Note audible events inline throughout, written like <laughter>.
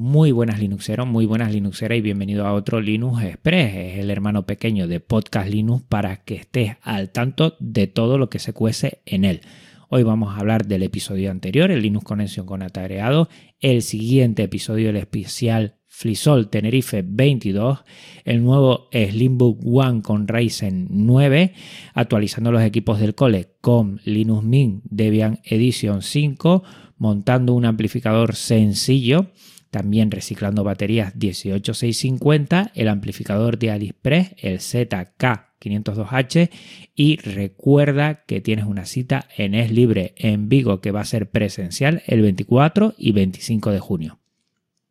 Muy buenas Linuxeros, muy buenas Linuxeras y bienvenido a otro Linux Express, es el hermano pequeño de Podcast Linux para que estés al tanto de todo lo que se cuece en él. Hoy vamos a hablar del episodio anterior, el Linux Conexión con Atareado, el siguiente episodio, el especial FliSol Tenerife 22, el nuevo Slimbook One con Ryzen 9, actualizando los equipos del cole con Linux Mint Debian Edition 5, montando un amplificador sencillo, también reciclando baterías 18650, el amplificador de AliExpress, el ZK502H y recuerda que tienes una cita en Es Libre en Vigo que va a ser presencial el 24 y 25 de junio.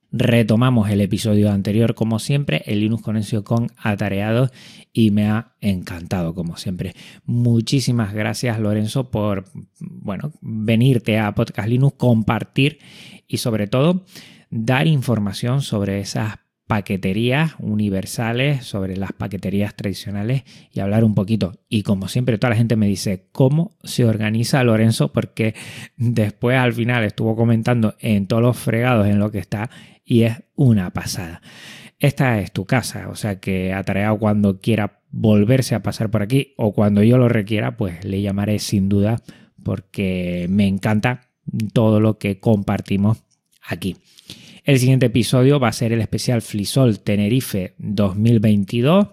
Retomamos el episodio anterior como siempre, el Linux Conexión con atareados y me ha encantado como siempre. Muchísimas gracias Lorenzo por bueno, venirte a Podcast Linux, compartir y sobre todo dar información sobre esas paqueterías universales, sobre las paqueterías tradicionales y hablar un poquito. Y como siempre, toda la gente me dice, ¿cómo se organiza Lorenzo? Porque después al final estuvo comentando en todos los fregados en lo que está y es una pasada. Esta es tu casa, o sea que atareado cuando quiera volverse a pasar por aquí o cuando yo lo requiera, pues le llamaré sin duda porque me encanta todo lo que compartimos aquí. El siguiente episodio va a ser el especial Flisol Tenerife 2022.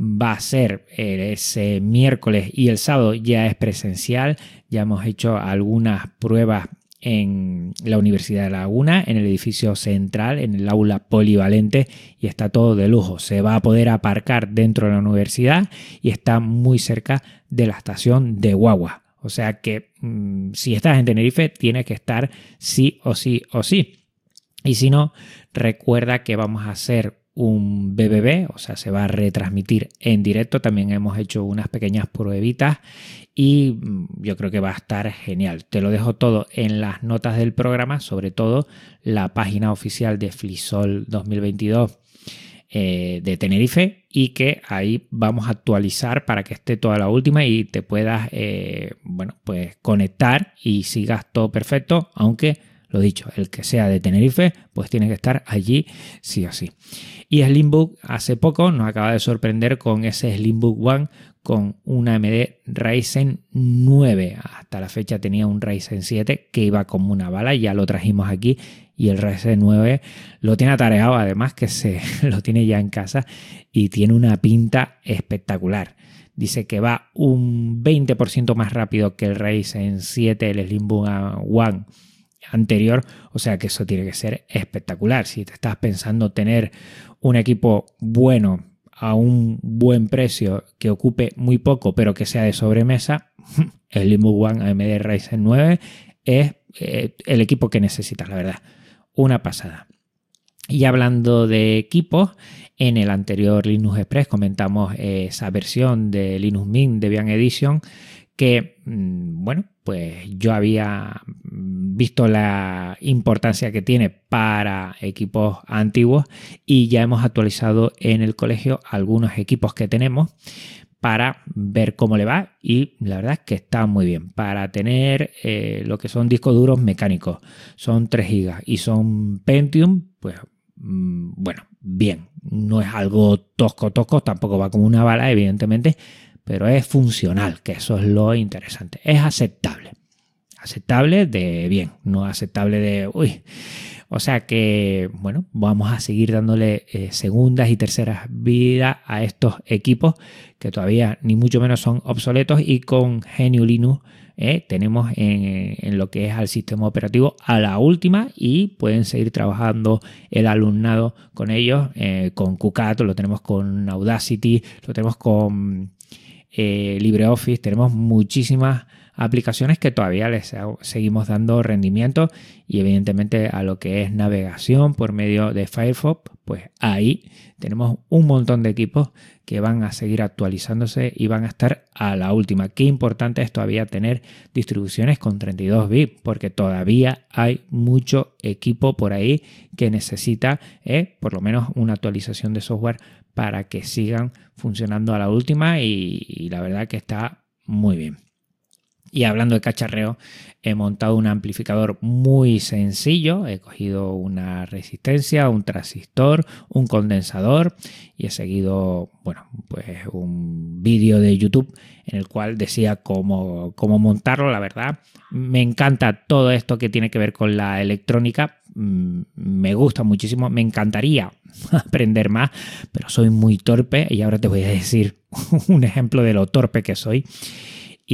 Va a ser ese miércoles y el sábado ya es presencial. Ya hemos hecho algunas pruebas en la Universidad de Laguna, en el edificio central, en el aula polivalente y está todo de lujo. Se va a poder aparcar dentro de la universidad y está muy cerca de la estación de Guagua. O sea que mm, si estás en Tenerife tienes que estar sí o sí o sí. Y si no, recuerda que vamos a hacer un BBB, o sea, se va a retransmitir en directo. También hemos hecho unas pequeñas pruebitas y mm, yo creo que va a estar genial. Te lo dejo todo en las notas del programa, sobre todo la página oficial de Flisol 2022 eh, de Tenerife y que ahí vamos a actualizar para que esté toda la última y te puedas, eh, bueno, pues conectar y sigas todo perfecto, aunque lo dicho, el que sea de Tenerife, pues tiene que estar allí sí o sí. Y Slimbook hace poco nos acaba de sorprender con ese Slimbook One con una AMD Ryzen 9. Hasta la fecha tenía un Ryzen 7 que iba como una bala, ya lo trajimos aquí y el Ryzen 9 lo tiene atareado, además que se <laughs> lo tiene ya en casa y tiene una pinta espectacular. Dice que va un 20% más rápido que el Ryzen 7, el Slimbook One anterior, o sea que eso tiene que ser espectacular. Si te estás pensando tener un equipo bueno a un buen precio que ocupe muy poco pero que sea de sobremesa, <laughs> el Limbo One AMD Ryzen 9 es eh, el equipo que necesitas, la verdad. Una pasada. Y hablando de equipos, en el anterior Linux Express comentamos esa versión de Linux Mint Debian Edition que, mm, bueno, pues yo había visto la importancia que tiene para equipos antiguos y ya hemos actualizado en el colegio algunos equipos que tenemos para ver cómo le va y la verdad es que está muy bien para tener eh, lo que son discos duros mecánicos son 3 GB y son Pentium pues mm, bueno bien no es algo tosco tosco tampoco va como una bala evidentemente pero es funcional, que eso es lo interesante. Es aceptable. Aceptable de bien, no aceptable de uy. O sea que, bueno, vamos a seguir dándole eh, segundas y terceras vidas a estos equipos que todavía ni mucho menos son obsoletos y con Genio Linux eh, tenemos en, lo que es al sistema operativo a la última y pueden seguir trabajando el alumnado con ellos, eh, con QCAT, lo tenemos con Audacity, lo tenemos con LibreOffice, tenemos muchísimas aplicaciones que todavía les seguimos dando rendimiento y evidentemente a lo que es navegación por medio de Firefox, pues ahí tenemos un montón de equipos que van a seguir actualizándose y van a estar a la última. Qué importante es todavía tener distribuciones con 32 bits porque todavía hay mucho equipo por ahí que necesita eh, por lo menos una actualización de software para que sigan funcionando a la última y, la verdad que está muy bien. Y hablando de cacharreo, he montado un amplificador muy sencillo. He cogido una resistencia, un transistor, un condensador y he seguido, bueno, pues un vídeo de YouTube en el cual decía cómo, cómo montarlo. La verdad, me encanta todo esto que tiene que ver con la electrónica. Mm, me gusta muchísimo. Me encantaría <laughs> aprender más, pero soy muy torpe y ahora te voy a decir <laughs> un ejemplo de lo torpe que soy.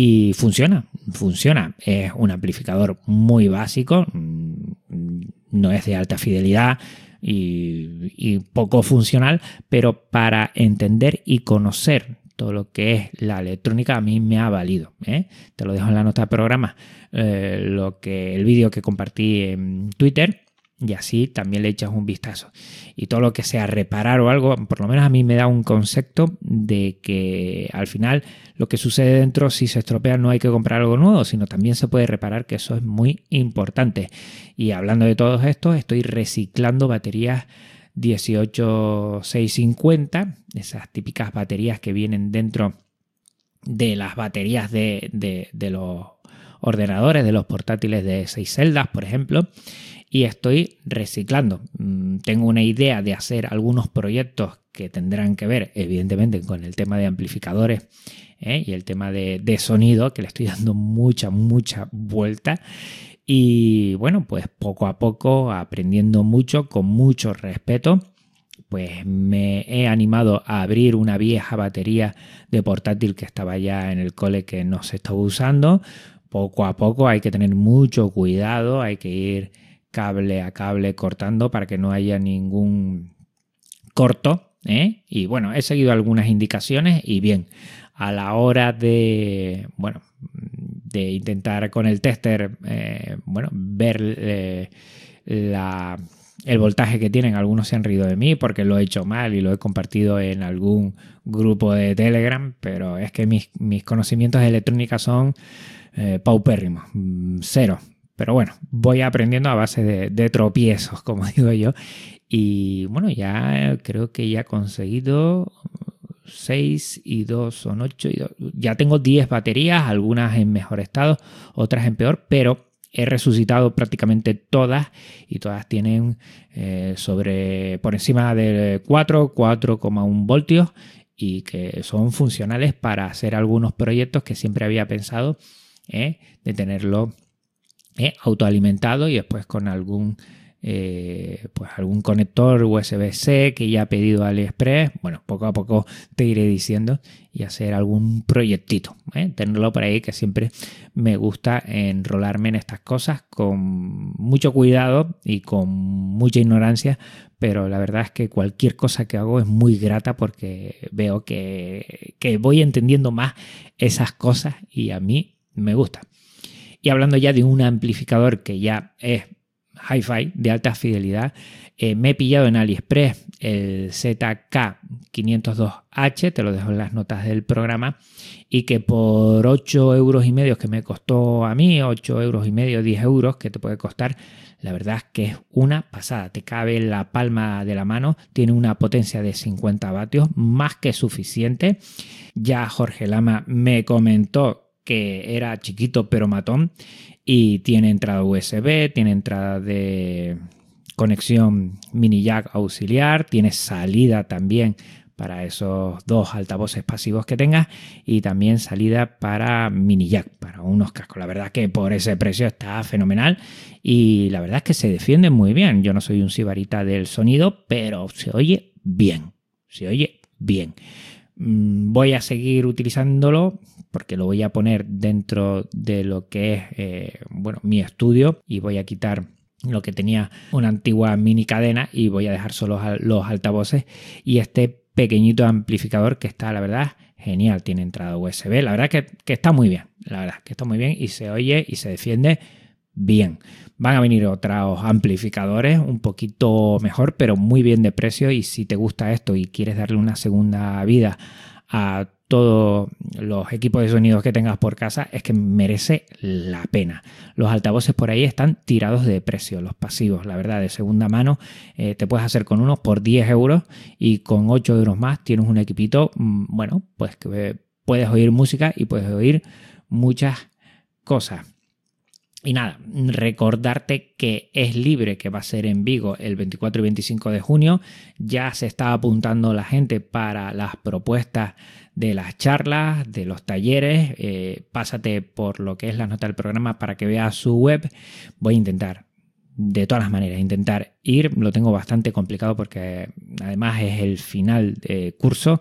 Y funciona, funciona. Es un amplificador muy básico, mm, no es de alta fidelidad y, poco funcional, pero para entender y conocer todo lo que es la electrónica a mí me ha valido. ¿eh? Te lo dejo en la nota de programa, eh, lo que, el vídeo que compartí en Twitter y así también le echas un vistazo. Y todo lo que sea reparar o algo, por lo menos a mí me da un concepto de que al final lo que sucede dentro, si se estropea, no hay que comprar algo nuevo, sino también se puede reparar, que eso es muy importante. Y hablando de todo esto, estoy reciclando baterías 18650, esas típicas baterías que vienen dentro de las baterías de, de los ordenadores, de los portátiles de 6 celdas, por ejemplo y estoy reciclando. Mm, tengo una idea de hacer algunos proyectos que tendrán que ver, evidentemente, con el tema de amplificadores ¿eh? y el tema de, sonido, que le estoy <laughs> dando mucha, mucha vuelta. Y bueno, pues poco a poco, aprendiendo mucho, con mucho respeto, pues me he animado a abrir una vieja batería de portátil que estaba ya en el cole que no se estaba usando. Poco a poco hay que tener mucho cuidado, hay que ir cable a cable cortando para que no haya ningún corto. ¿eh? Y bueno, he seguido algunas indicaciones y bien, a la hora de, bueno, de intentar con el tester, eh, bueno, ver eh, la, el voltaje que tienen. Algunos se han rido de mí porque lo he hecho mal y lo he compartido en algún grupo de Telegram, pero es que mis, mis conocimientos de electrónica son paupérrimos, mm, cero. Pero bueno, voy aprendiendo a base de, tropiezos, <laughs> como digo yo. Y bueno, ya creo que ya he conseguido 6 y 2 son 8 y Ya tengo 10 baterías, algunas en mejor estado, otras en peor, pero he resucitado prácticamente todas y todas tienen eh, sobre por encima de 4, 4,1 voltios y que son funcionales para hacer algunos proyectos que siempre había pensado eh, de tenerlo eh, autoalimentado y después con algún, eh, pues algún conector USB-C que ya ha pedido AliExpress. Bueno, poco a poco te iré diciendo y hacer algún proyectito. ¿eh? Tenerlo por ahí que siempre me gusta enrolarme en estas cosas con mucho cuidado y con mucha ignorancia. Pero la verdad es que cualquier cosa que hago es muy grata porque veo que, que voy entendiendo más esas cosas y a mí me gusta. Y hablando ya de un amplificador que ya es hi-fi de alta fidelidad, eh, me he pillado en AliExpress el ZK502H, te lo dejo en las notas del programa, y que por 8 euros y medio que me costó a mí, 8 euros y medio, 10 euros que te puede costar, la verdad es que es una pasada, te cabe en la palma de la mano, tiene una potencia de 50 vatios, más que suficiente. Ya Jorge Lama me comentó que era chiquito pero matón y tiene entrada USB, tiene entrada de conexión mini jack auxiliar, tiene salida también para esos dos altavoces pasivos que tengas y también salida para mini jack, para unos cascos. La verdad que por ese precio está fenomenal y la verdad es que se defiende muy bien. Yo no soy un sibarita del sonido, pero se oye bien, se oye bien. Mm, voy a seguir utilizándolo porque lo voy a poner dentro de lo que es eh, bueno, mi estudio y voy a quitar lo que tenía una antigua mini cadena y voy a dejar solo los altavoces y este pequeñito amplificador que está la verdad genial, tiene entrada USB, la verdad que, que está muy bien, la verdad que está muy bien y se oye y se defiende bien. Van a venir otros amplificadores un poquito mejor, pero muy bien de precio. Y si te gusta esto y quieres darle una segunda vida a todos los equipos de sonidos que tengas por casa es que merece la pena. Los altavoces por ahí están tirados de precio, los pasivos, la verdad, de segunda mano eh, te puedes hacer con unos por 10 euros y con 8 euros más tienes un equipito, mm, bueno, pues que puedes oír música y puedes oír muchas cosas. Y nada, recordarte que es libre, que va a ser en Vigo el 24 y 25 de junio. Ya se está apuntando la gente para las propuestas de las charlas, de los talleres. Eh, pásate por lo que es la nota del programa para que veas su web. Voy a intentar, de todas las maneras, intentar ir. Lo tengo bastante complicado porque además es el final de curso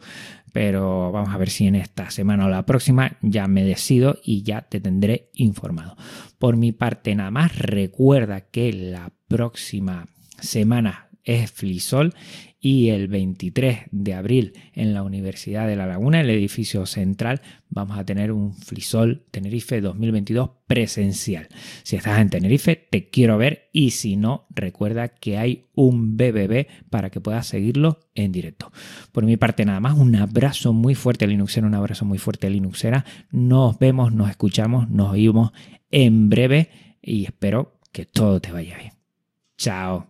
pero vamos a ver si en esta semana o la próxima ya me decido y ya te tendré informado. Por mi parte nada más, recuerda que la próxima semana es Flisol y el 23 de abril en la Universidad de La Laguna, en el edificio central, vamos a tener un Flisol Tenerife 2022 presencial. Si estás en Tenerife, te quiero ver y si no, recuerda que hay un BBB para que puedas seguirlo en directo. Por mi parte nada más, un abrazo muy fuerte Linuxera, un abrazo muy fuerte Linuxera. Nos vemos, nos escuchamos, nos oímos en breve y espero que todo te vaya bien. Chao.